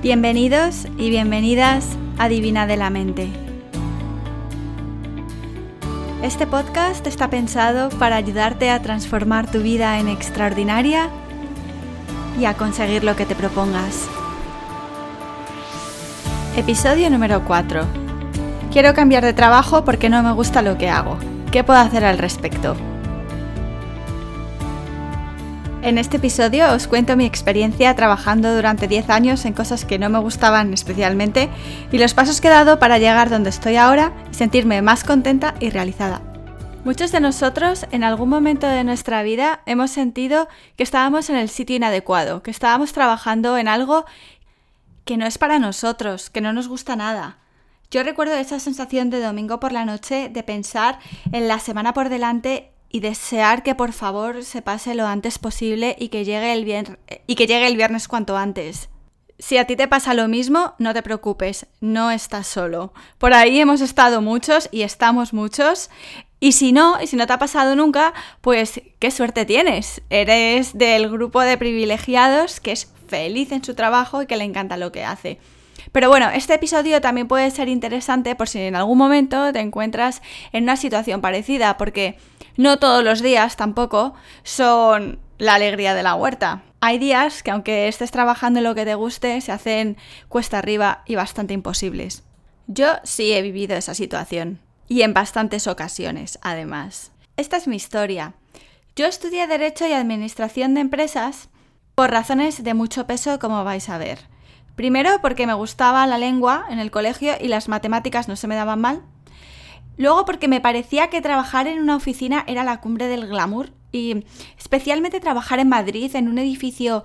Bienvenidos y bienvenidas a Divina de la Mente. Este podcast está pensado para ayudarte a transformar tu vida en extraordinaria y a conseguir lo que te propongas. Episodio número 4. Quiero cambiar de trabajo porque no me gusta lo que hago. ¿Qué puedo hacer al respecto? En este episodio os cuento mi experiencia trabajando durante 10 años en cosas que no me gustaban especialmente y los pasos que he dado para llegar donde estoy ahora y sentirme más contenta y realizada. Muchos de nosotros en algún momento de nuestra vida hemos sentido que estábamos en el sitio inadecuado, que estábamos trabajando en algo que no es para nosotros, que no nos gusta nada. Yo recuerdo esa sensación de domingo por la noche de pensar en la semana por delante y desear que por favor se pase lo antes posible y que llegue el, viernes, y que llegue el viernes cuanto antes. Si a ti te pasa lo mismo, no te preocupes, no estás solo. Por ahí hemos estado muchos y estamos muchos. Y si no, y si no te ha pasado nunca, pues qué suerte tienes. Eres del grupo de privilegiados que es feliz en su trabajo y que le encanta lo que hace. Pero bueno, este episodio también puede ser interesante por si en algún momento te encuentras en una situación parecida, porque no todos los días tampoco son la alegría de la huerta. Hay días que aunque estés trabajando en lo que te guste, se hacen cuesta arriba y bastante imposibles. Yo sí he vivido esa situación. Y en bastantes ocasiones, además. Esta es mi historia. Yo estudié Derecho y Administración de Empresas por razones de mucho peso, como vais a ver. Primero porque me gustaba la lengua en el colegio y las matemáticas no se me daban mal. Luego porque me parecía que trabajar en una oficina era la cumbre del glamour y especialmente trabajar en Madrid en un edificio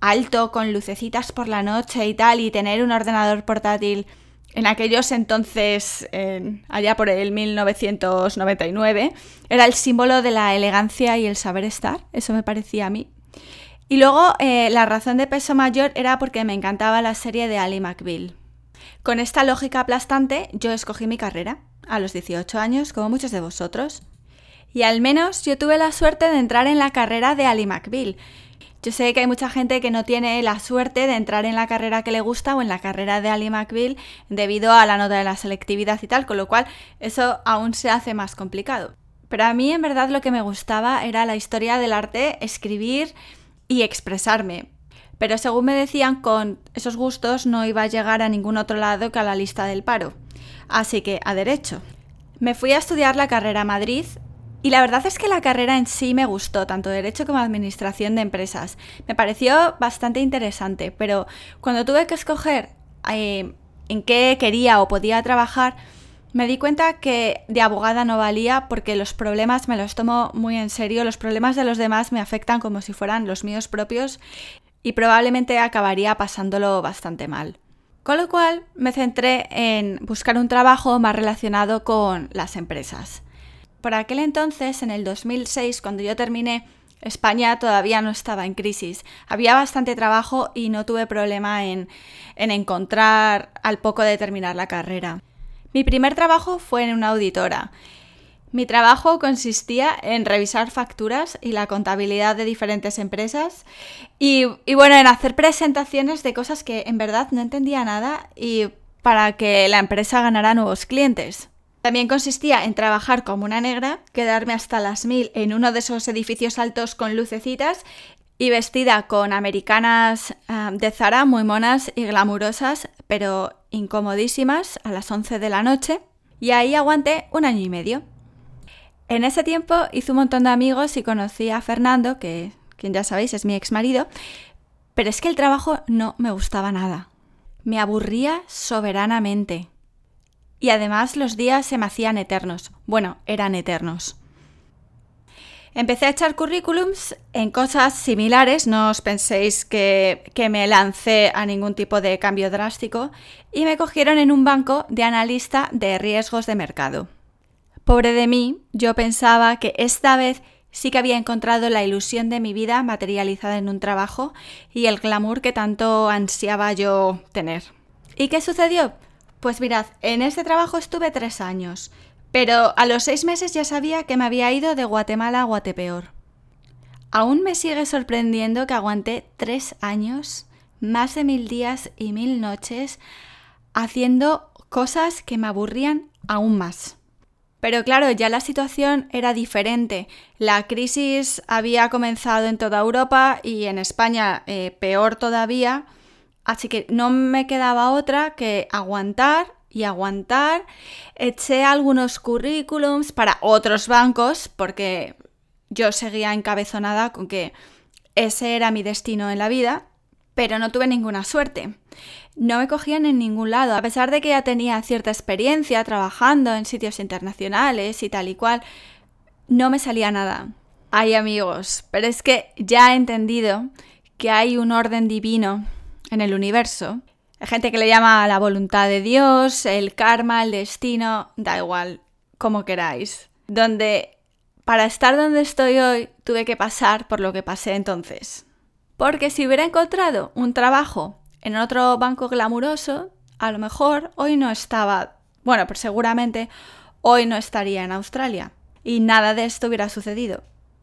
alto con lucecitas por la noche y tal y tener un ordenador portátil en aquellos entonces, allá por el 1999, era el símbolo de la elegancia y el saber estar, eso me parecía a mí. Y luego eh, la razón de peso mayor era porque me encantaba la serie de Ali McBeal. Con esta lógica aplastante, yo escogí mi carrera, a los 18 años, como muchos de vosotros. Y al menos yo tuve la suerte de entrar en la carrera de Ali McBeal. Yo sé que hay mucha gente que no tiene la suerte de entrar en la carrera que le gusta o en la carrera de Ali McBeal debido a la nota de la selectividad y tal, con lo cual eso aún se hace más complicado. Pero a mí en verdad lo que me gustaba era la historia del arte, escribir, y expresarme. Pero según me decían, con esos gustos no iba a llegar a ningún otro lado que a la lista del paro. Así que a derecho. Me fui a estudiar la carrera a Madrid y la verdad es que la carrera en sí me gustó, tanto derecho como administración de empresas. Me pareció bastante interesante, pero cuando tuve que escoger eh, en qué quería o podía trabajar, me di cuenta que de abogada no valía porque los problemas me los tomo muy en serio, los problemas de los demás me afectan como si fueran los míos propios y probablemente acabaría pasándolo bastante mal. Con lo cual me centré en buscar un trabajo más relacionado con las empresas. Por aquel entonces, en el 2006, cuando yo terminé, España todavía no estaba en crisis. Había bastante trabajo y no tuve problema en, en encontrar al poco de terminar la carrera. Mi primer trabajo fue en una auditora. Mi trabajo consistía en revisar facturas y la contabilidad de diferentes empresas y, bueno, en hacer presentaciones de cosas que en verdad no entendía nada y para que la empresa ganara nuevos clientes. También consistía en trabajar como una negra, quedarme hasta las mil en uno de esos edificios altos con lucecitas y vestida con americanas ah, de Zara muy monas y glamurosas, pero incomodísimas a las 11 de la noche y ahí aguanté un año y medio. En ese tiempo hice un montón de amigos y conocí a Fernando, que quien ya sabéis es mi ex marido, pero es que el trabajo no me gustaba nada. Me aburría soberanamente. Y además los días se me hacían eternos. Bueno, eran eternos. Empecé a echar currículums en cosas similares, no os penséis que, me lancé a ningún tipo de cambio drástico, y me cogieron en un banco de analista de riesgos de mercado. Pobre de mí, yo pensaba que esta vez sí que había encontrado la ilusión de mi vida materializada en un trabajo y el glamour que tanto ansiaba yo tener. ¿Y qué sucedió? Pues mirad, en este trabajo estuve tres años pero a los seis meses ya sabía que me había ido de Guatemala a Guatepeor. Aún me sigue sorprendiendo que aguanté tres años más de mil días y mil noches haciendo cosas que me aburrían aún más. Pero claro, ya la situación era diferente. La crisis había comenzado en toda Europa y en España eh, peor todavía. Así que no me quedaba otra que aguantar y aguantar. Eché algunos currículums para otros bancos porque yo seguía encabezonada con que ese era mi destino en la vida, pero no tuve ninguna suerte no me cogían en ningún lado, a pesar de que ya tenía cierta experiencia trabajando en sitios internacionales y tal y cual, no me salía nada. Ay amigos, pero es que ya he entendido que hay un orden divino en el universo. Hay gente que le llama la voluntad de Dios, el karma, el destino, da igual, como queráis. Donde para estar donde estoy hoy tuve que pasar por lo que pasé entonces. Porque si hubiera encontrado un trabajo en otro banco glamuroso, a lo mejor hoy no estaba, bueno, pues seguramente hoy no estaría en Australia y nada de esto hubiera sucedido.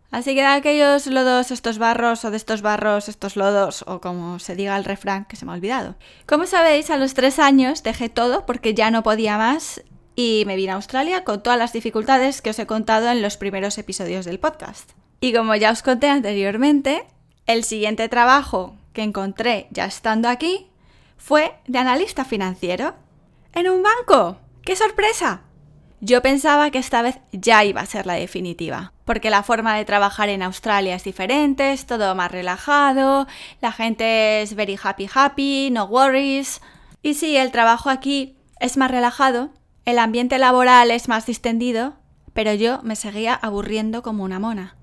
Así que de aquellos lodos, estos barros, o de estos barros, estos lodos, o como se diga el refrán, que se me ha olvidado. Como sabéis, a los tres años dejé todo porque ya no podía más y me vine a Australia con todas las dificultades que os he contado en los primeros episodios del podcast. Y como ya os conté anteriormente, el siguiente trabajo que encontré ya estando aquí fue de analista financiero. ¡En un banco! ¡Qué sorpresa! Yo pensaba que esta vez ya iba a ser la definitiva, porque la forma de trabajar en Australia es diferente, es todo más relajado, la gente es very happy happy, no worries. Y sí, el trabajo aquí es más relajado, el ambiente laboral es más distendido, pero yo me seguía aburriendo como una mona.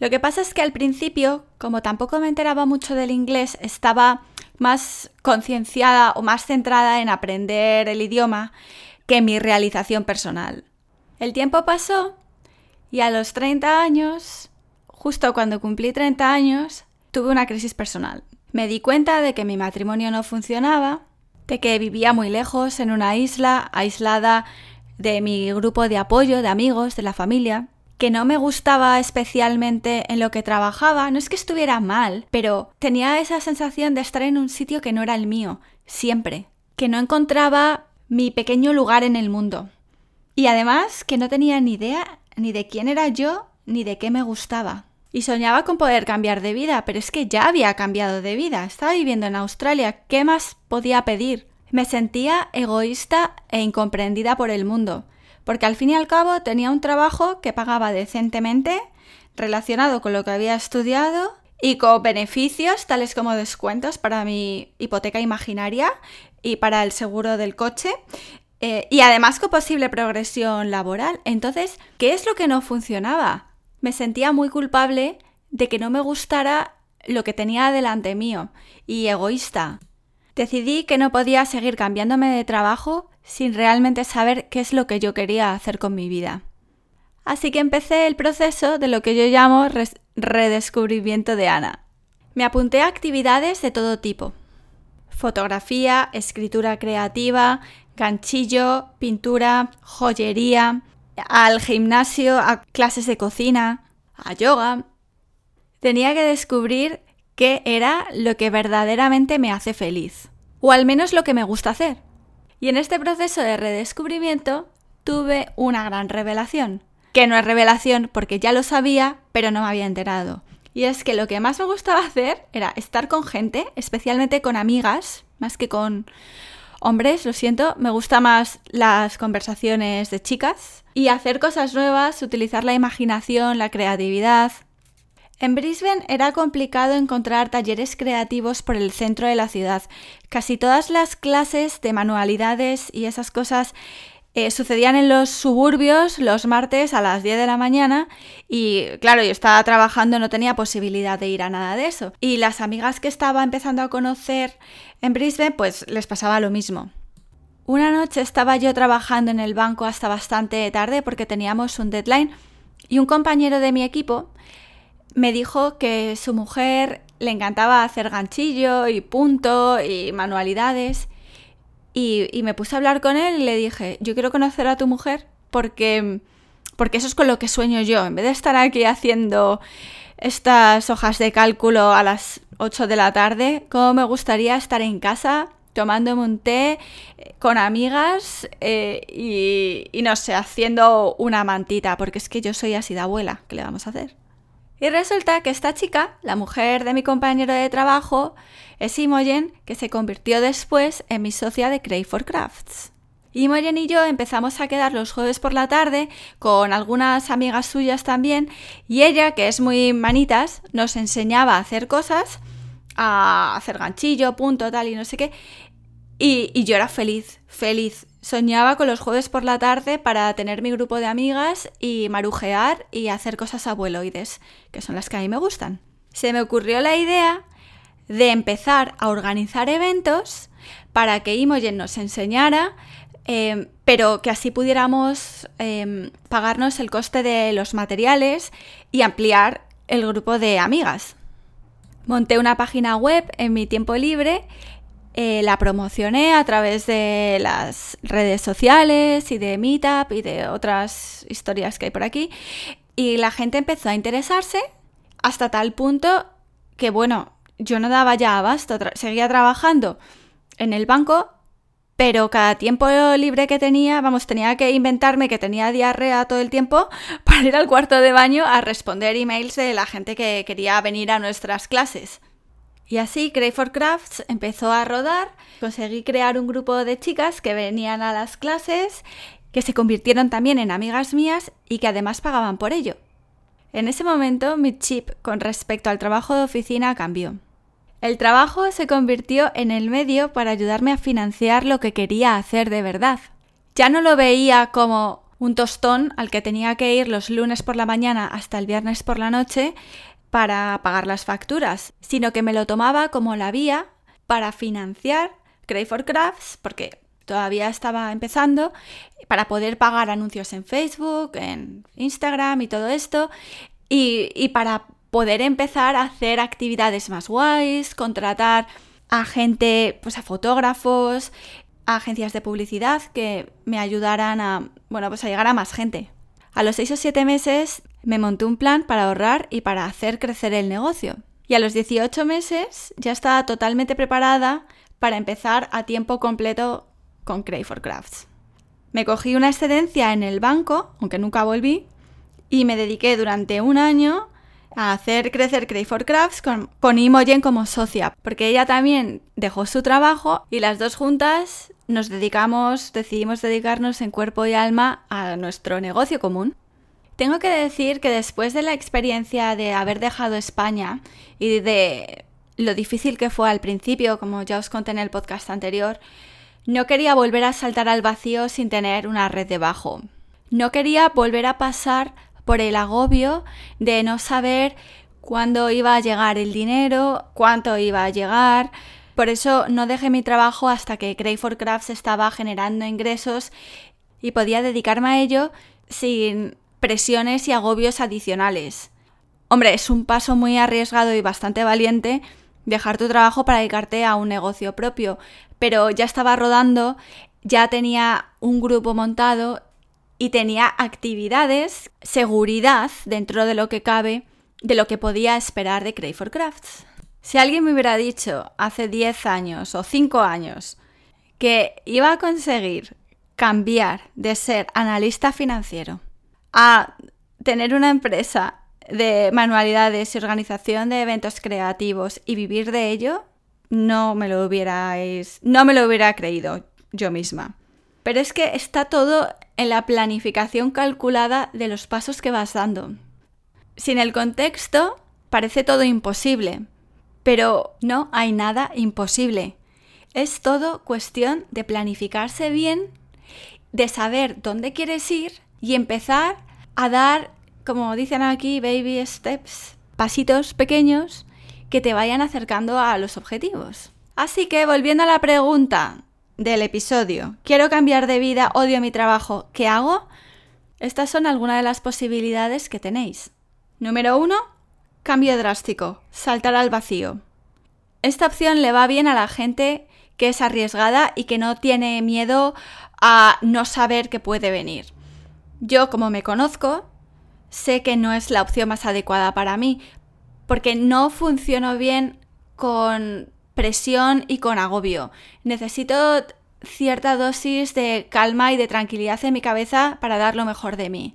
Lo que pasa es que al principio, como tampoco me enteraba mucho del inglés, estaba más concienciada o más centrada en aprender el idioma que mi realización personal. El tiempo pasó y a los 30 años, justo cuando cumplí 30 años, tuve una crisis personal. Me di cuenta de que mi matrimonio no funcionaba, de que vivía muy lejos, en una isla, aislada de mi grupo de apoyo, de amigos, de la familia, que no me gustaba especialmente en lo que trabajaba, no es que estuviera mal, pero tenía esa sensación de estar en un sitio que no era el mío, siempre, que no encontraba mi pequeño lugar en el mundo. Y además que no tenía ni idea ni de quién era yo ni de qué me gustaba. Y soñaba con poder cambiar de vida, pero es que ya había cambiado de vida. Estaba viviendo en Australia. ¿Qué más podía pedir? Me sentía egoísta e incomprendida por el mundo porque al fin y al cabo tenía un trabajo que pagaba decentemente, relacionado con lo que había estudiado y con beneficios tales como descuentos para mi hipoteca imaginaria y para el seguro del coche. Eh, y además con posible progresión laboral. Entonces, ¿qué es lo que no funcionaba? Me sentía muy culpable de que no me gustara lo que tenía delante mío y egoísta. Decidí que no podía seguir cambiándome de trabajo sin realmente saber qué es lo que yo quería hacer con mi vida. Así que empecé el proceso de lo que yo llamo redescubrimiento de Ana. Me apunté a actividades de todo tipo. Fotografía, escritura creativa, ganchillo, pintura, joyería, al gimnasio, a clases de cocina, a yoga. Tenía que descubrir qué era lo que verdaderamente me hace feliz, o al menos lo que me gusta hacer. Y en este proceso de redescubrimiento tuve una gran revelación, que no es revelación porque ya lo sabía, pero no me había enterado. Y es que lo que más me gustaba hacer era estar con gente, especialmente con amigas, más que con hombres, lo siento, me gusta más las conversaciones de chicas y hacer cosas nuevas, utilizar la imaginación, la creatividad, en Brisbane era complicado encontrar talleres creativos por el centro de la ciudad. Casi todas las clases de manualidades y esas cosas eh, sucedían en los suburbios los martes a las 10 de la mañana y claro, yo estaba trabajando, no tenía posibilidad de ir a nada de eso. Y las amigas que estaba empezando a conocer en Brisbane, pues les pasaba lo mismo. Una noche estaba yo trabajando en el banco hasta bastante tarde porque teníamos un deadline y un compañero de mi equipo me dijo que su mujer le encantaba hacer ganchillo y punto y manualidades. Y, me puse a hablar con él y le dije, yo quiero conocer a tu mujer porque, porque eso es con lo que sueño yo. En vez de estar aquí haciendo estas hojas de cálculo a las 8 de la tarde, cómo me gustaría estar en casa tomándome un té eh, con amigas eh, y, y no sé, haciendo una mantita, porque es que yo soy así de abuela, ¿qué le vamos a hacer? Y resulta que esta chica, la mujer de mi compañero de trabajo, es Imogen, que se convirtió después en mi socia de Cray for Crafts. Imogen y yo empezamos a quedar los jueves por la tarde con algunas amigas suyas también y ella, que es muy manitas, nos enseñaba a hacer cosas, a hacer ganchillo, punto, tal y no sé qué. Y yo era feliz, feliz. Soñaba con los jueves por la tarde para tener mi grupo de amigas y marujear y hacer cosas abueloides, que son las que a mí me gustan. Se me ocurrió la idea de empezar a organizar eventos para que Imogen nos enseñara, eh, pero que así pudiéramos eh, pagarnos el coste de los materiales y ampliar el grupo de amigas. Monté una página web en mi tiempo libre, eh, la promocioné a través de las redes sociales y de Meetup y de otras historias que hay por aquí, y la gente empezó a interesarse hasta tal punto que, bueno, yo no daba ya abasto, seguía trabajando en el banco, pero cada tiempo libre que tenía, vamos, tenía que inventarme que tenía diarrea todo el tiempo para ir al cuarto de baño a responder emails de la gente que quería venir a nuestras clases. Y así Cray for Crafts empezó a rodar, conseguí crear un grupo de chicas que venían a las clases, que se convirtieron también en amigas mías y que además pagaban por ello. En ese momento mi chip con respecto al trabajo de oficina cambió. El trabajo se convirtió en el medio para ayudarme a financiar lo que quería hacer de verdad. Ya no lo veía como un tostón al que tenía que ir los lunes por la mañana hasta el viernes por la noche para pagar las facturas, sino que me lo tomaba como la vía para financiar Cray for Crafts, porque todavía estaba empezando, para poder pagar anuncios en Facebook, en Instagram y todo esto, y, para poder empezar a hacer actividades más guays, contratar a gente, pues a fotógrafos, a agencias de publicidad que me ayudaran a, bueno, pues a llegar a más gente. A los 6 o 7 meses me monté un plan para ahorrar y para hacer crecer el negocio. Y a los 18 meses ya estaba totalmente preparada para empezar a tiempo completo con Cray for Crafts. Me cogí una excedencia en el banco, aunque nunca volví, y me dediqué durante un año a hacer crecer Cray for Crafts con, con Imogen como socia, porque ella también dejó su trabajo y las dos juntas nos dedicamos, decidimos dedicarnos en cuerpo y alma a nuestro negocio común. Tengo que decir que después de la experiencia de haber dejado España y de lo difícil que fue al principio, como ya os conté en el podcast anterior, no quería volver a saltar al vacío sin tener una red debajo. No quería volver a pasar por el agobio de no saber cuándo iba a llegar el dinero, cuánto iba a llegar. Por eso no dejé mi trabajo hasta que Cray for Crafts estaba generando ingresos y podía dedicarme a ello sin presiones y agobios adicionales. Hombre, es un paso muy arriesgado y bastante valiente dejar tu trabajo para dedicarte a un negocio propio, pero ya estaba rodando, ya tenía un grupo montado y tenía actividades, seguridad dentro de lo que cabe, de lo que podía esperar de Cray for Crafts. Si alguien me hubiera dicho hace 10 años o 5 años que iba a conseguir cambiar de ser analista financiero a tener una empresa de manualidades y organización de eventos creativos y vivir de ello, no me lo hubierais, no me lo hubiera creído yo misma. Pero es que está todo en la planificación calculada de los pasos que vas dando. Sin el contexto, parece todo imposible, pero no hay nada imposible. Es todo cuestión de planificarse bien, de saber dónde quieres ir y empezar a dar, como dicen aquí, baby steps, pasitos pequeños que te vayan acercando a los objetivos. Así que volviendo a la pregunta, del episodio. Quiero cambiar de vida, odio mi trabajo, ¿qué hago? Estas son algunas de las posibilidades que tenéis. Número 1. Cambio drástico. Saltar al vacío. Esta opción le va bien a la gente que es arriesgada y que no tiene miedo a no saber qué puede venir. Yo, como me conozco, sé que no es la opción más adecuada para mí, porque no funciono bien con presión y con agobio. Necesito cierta dosis de calma y de tranquilidad en mi cabeza para dar lo mejor de mí.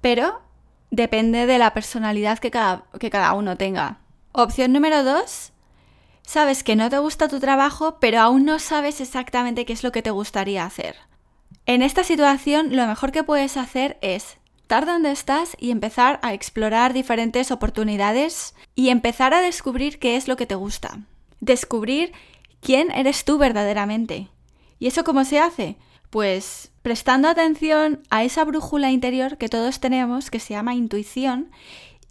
Pero depende de la personalidad que cada, que cada uno tenga. Opción número dos, sabes que no te gusta tu trabajo, pero aún no sabes exactamente qué es lo que te gustaría hacer. En esta situación, lo mejor que puedes hacer es estar donde estás y empezar a explorar diferentes oportunidades y empezar a descubrir qué es lo que te gusta. Descubrir quién eres tú verdaderamente. ¿Y eso cómo se hace? Pues prestando atención a esa brújula interior que todos tenemos, que se llama intuición,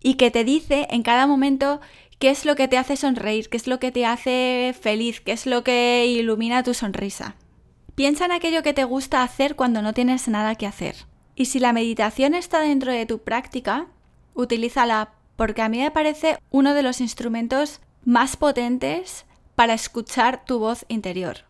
y que te dice en cada momento qué es lo que te hace sonreír, qué es lo que te hace feliz, qué es lo que ilumina tu sonrisa. Piensa en aquello que te gusta hacer cuando no tienes nada que hacer. Y si la meditación está dentro de tu práctica, utilízala porque a mí me parece uno de los instrumentos más potentes para escuchar tu voz interior.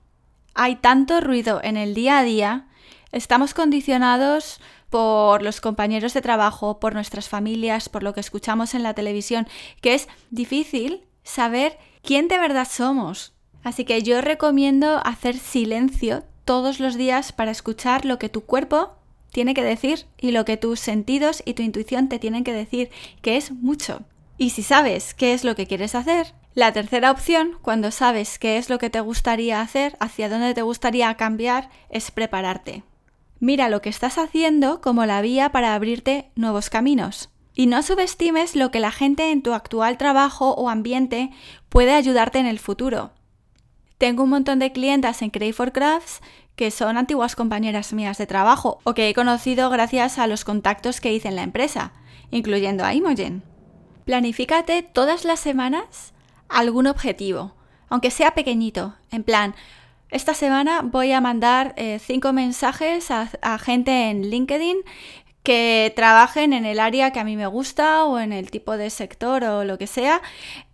Hay tanto ruido en el día a día, estamos condicionados por los compañeros de trabajo, por nuestras familias, por lo que escuchamos en la televisión, que es difícil saber quién de verdad somos. Así que yo recomiendo hacer silencio todos los días para escuchar lo que tu cuerpo tiene que decir y lo que tus sentidos y tu intuición te tienen que decir, que es mucho. Y si sabes qué es lo que quieres hacer, la tercera opción, cuando sabes qué es lo que te gustaría hacer, hacia dónde te gustaría cambiar, es prepararte. Mira lo que estás haciendo como la vía para abrirte nuevos caminos. Y no subestimes lo que la gente en tu actual trabajo o ambiente puede ayudarte en el futuro. Tengo un montón de clientas en Crave for Crafts que son antiguas compañeras mías de trabajo o que he conocido gracias a los contactos que hice en la empresa, incluyendo a Imogen. Planifícate todas las semanas algún objetivo, aunque sea pequeñito, en plan, esta semana voy a mandar eh, cinco mensajes a, gente en LinkedIn que trabajen en el área que a mí me gusta o en el tipo de sector o lo que sea.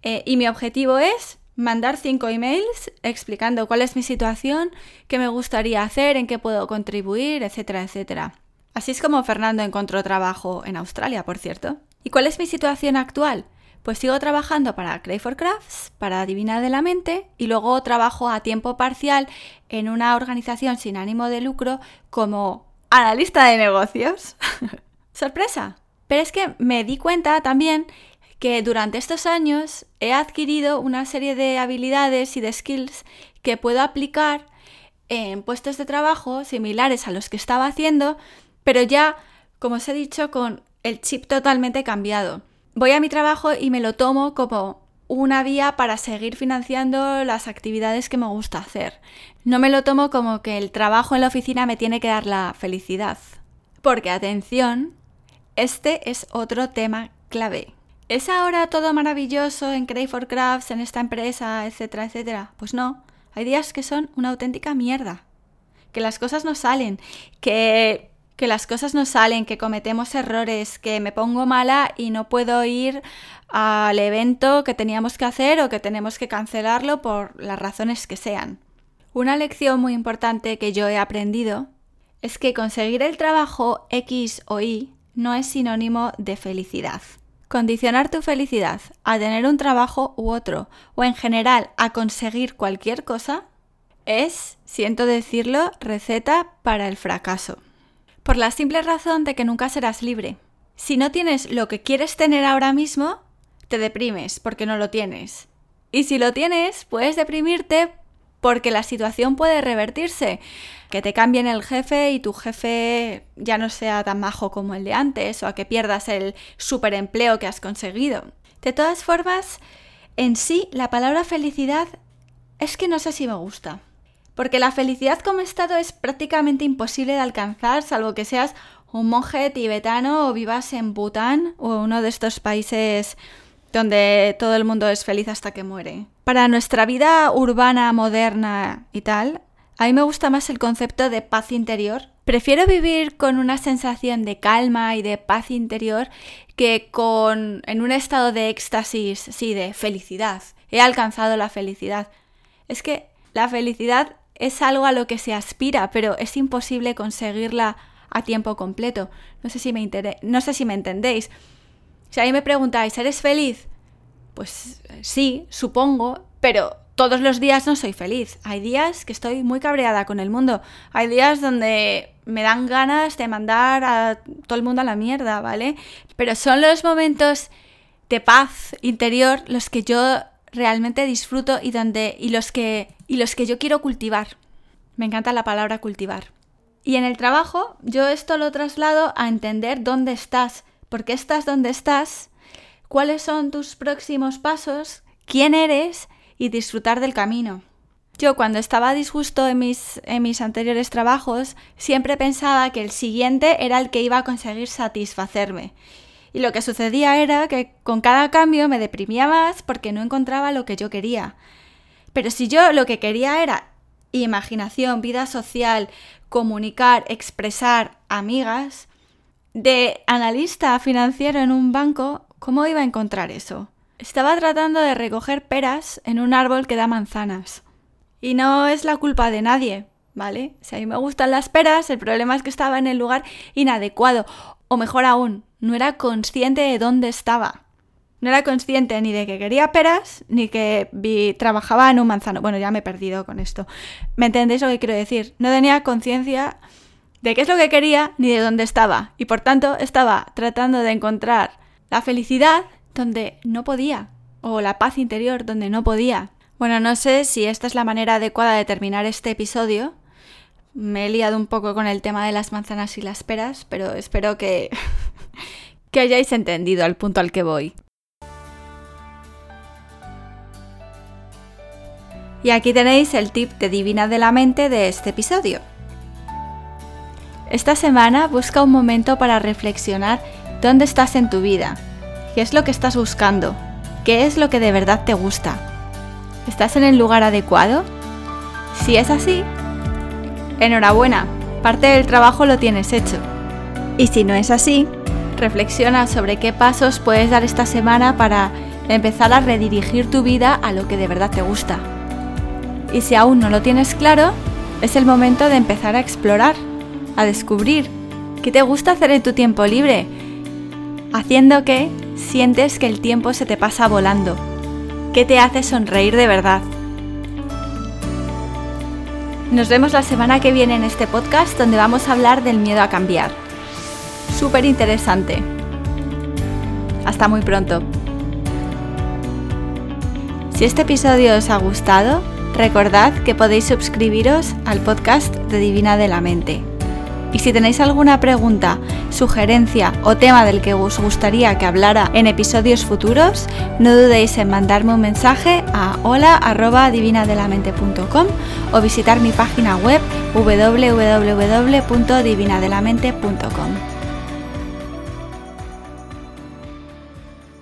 Eh, y mi objetivo es mandar cinco emails explicando cuál es mi situación, qué me gustaría hacer, en qué puedo contribuir, etcétera, etcétera. Así es como Fernando encontró trabajo en Australia, por cierto. ¿Y cuál es mi situación actual? Pues sigo trabajando para Cray for Crafts, para Divina de la Mente, y luego trabajo a tiempo parcial en una organización sin ánimo de lucro como analista de negocios. ¡Sorpresa! Pero es que me di cuenta también que durante estos años he adquirido una serie de habilidades y de skills que puedo aplicar en puestos de trabajo similares a los que estaba haciendo, pero ya, como os he dicho, con el chip totalmente cambiado. Voy a mi trabajo y me lo tomo como una vía para seguir financiando las actividades que me gusta hacer. No me lo tomo como que el trabajo en la oficina me tiene que dar la felicidad. Porque atención, este es otro tema clave. ¿Es ahora todo maravilloso en Crave for Crafts, en esta empresa, etcétera, etcétera? Pues no, hay días que son una auténtica mierda. Que las cosas no salen, que, que las cosas no salen, que cometemos errores, que me pongo mala y no puedo ir al evento que teníamos que hacer o que tenemos que cancelarlo por las razones que sean. Una lección muy importante que yo he aprendido es que conseguir el trabajo X o Y no es sinónimo de felicidad. Condicionar tu felicidad a tener un trabajo u otro, o en general a conseguir cualquier cosa, es, siento decirlo, receta para el fracaso. Por la simple razón de que nunca serás libre. Si no tienes lo que quieres tener ahora mismo, te deprimes porque no lo tienes. Y si lo tienes, puedes deprimirte porque la situación puede revertirse, que te cambien el jefe y tu jefe ya no sea tan majo como el de antes o a que pierdas el superempleo que has conseguido. De todas formas, en sí la palabra felicidad es que no sé si me gusta. Porque la felicidad como estado es prácticamente imposible de alcanzar, salvo que seas un monje tibetano o vivas en Bután o uno de estos países donde todo el mundo es feliz hasta que muere. Para nuestra vida urbana, moderna y tal, a mí me gusta más el concepto de paz interior. Prefiero vivir con una sensación de calma y de paz interior que con en un estado de éxtasis, sí, de felicidad. He alcanzado la felicidad. Es que la felicidad es algo a lo que se aspira, pero es imposible conseguirla a tiempo completo. No sé si me, no sé si me entendéis. Si a mí me preguntáis, ¿eres feliz? Pues sí, supongo, pero todos los días no soy feliz. Hay días que estoy muy cabreada con el mundo. Hay días donde me dan ganas de mandar a todo el mundo a la mierda, ¿vale? Pero son los momentos de paz interior los que yo realmente disfruto y donde y los que y los que yo quiero cultivar. Me encanta la palabra cultivar. Y en el trabajo yo esto lo traslado a entender dónde estás, por qué estás donde estás, cuáles son tus próximos pasos, quién eres y disfrutar del camino. Yo cuando estaba disgusto en mis, en mis anteriores trabajos, siempre pensaba que el siguiente era el que iba a conseguir satisfacerme. Y lo que sucedía era que con cada cambio me deprimía más porque no encontraba lo que yo quería. Pero si yo lo que quería era imaginación, vida social, comunicar, expresar, amigas, de analista financiero en un banco, ¿cómo iba a encontrar eso? Estaba tratando de recoger peras en un árbol que da manzanas. Y no es la culpa de nadie, ¿vale? Si a mí me gustan las peras, el problema es que estaba en el lugar inadecuado. O mejor aún, no era consciente de dónde estaba. No era consciente ni de que quería peras, ni que vi, trabajaba en un manzano. Bueno, ya me he perdido con esto. ¿Me entendéis lo que quiero decir? No tenía conciencia de qué es lo que quería ni de dónde estaba. Y por tanto estaba tratando de encontrar la felicidad donde no podía, o la paz interior donde no podía. Bueno, no sé si esta es la manera adecuada de terminar este episodio. Me he liado un poco con el tema de las manzanas y las peras, pero espero que, que hayáis entendido al punto al que voy. Y aquí tenéis el tip de Divina de la Mente de este episodio. Esta semana busca un momento para reflexionar dónde estás en tu vida ¿Qué es lo que estás buscando? ¿Qué es lo que de verdad te gusta? ¿Estás en el lugar adecuado? Si es así, enhorabuena, parte del trabajo lo tienes hecho. Y si no es así, reflexiona sobre qué pasos puedes dar esta semana para empezar a redirigir tu vida a lo que de verdad te gusta. Y si aún no lo tienes claro, es el momento de empezar a explorar, a descubrir qué te gusta hacer en tu tiempo libre, haciendo que sientes que el tiempo se te pasa volando? ¿Qué te hace sonreír de verdad? Nos vemos la semana que viene en este podcast donde vamos a hablar del miedo a cambiar. Súper interesante. Hasta muy pronto. Si este episodio os ha gustado, recordad que podéis suscribiros al podcast de Divina de la Mente. Y si tenéis alguna pregunta, sugerencia o tema del que os gustaría que hablara en episodios futuros, no dudéis en mandarme un mensaje a hola.divinadelamente.com o visitar mi página web www.divinadelamente.com.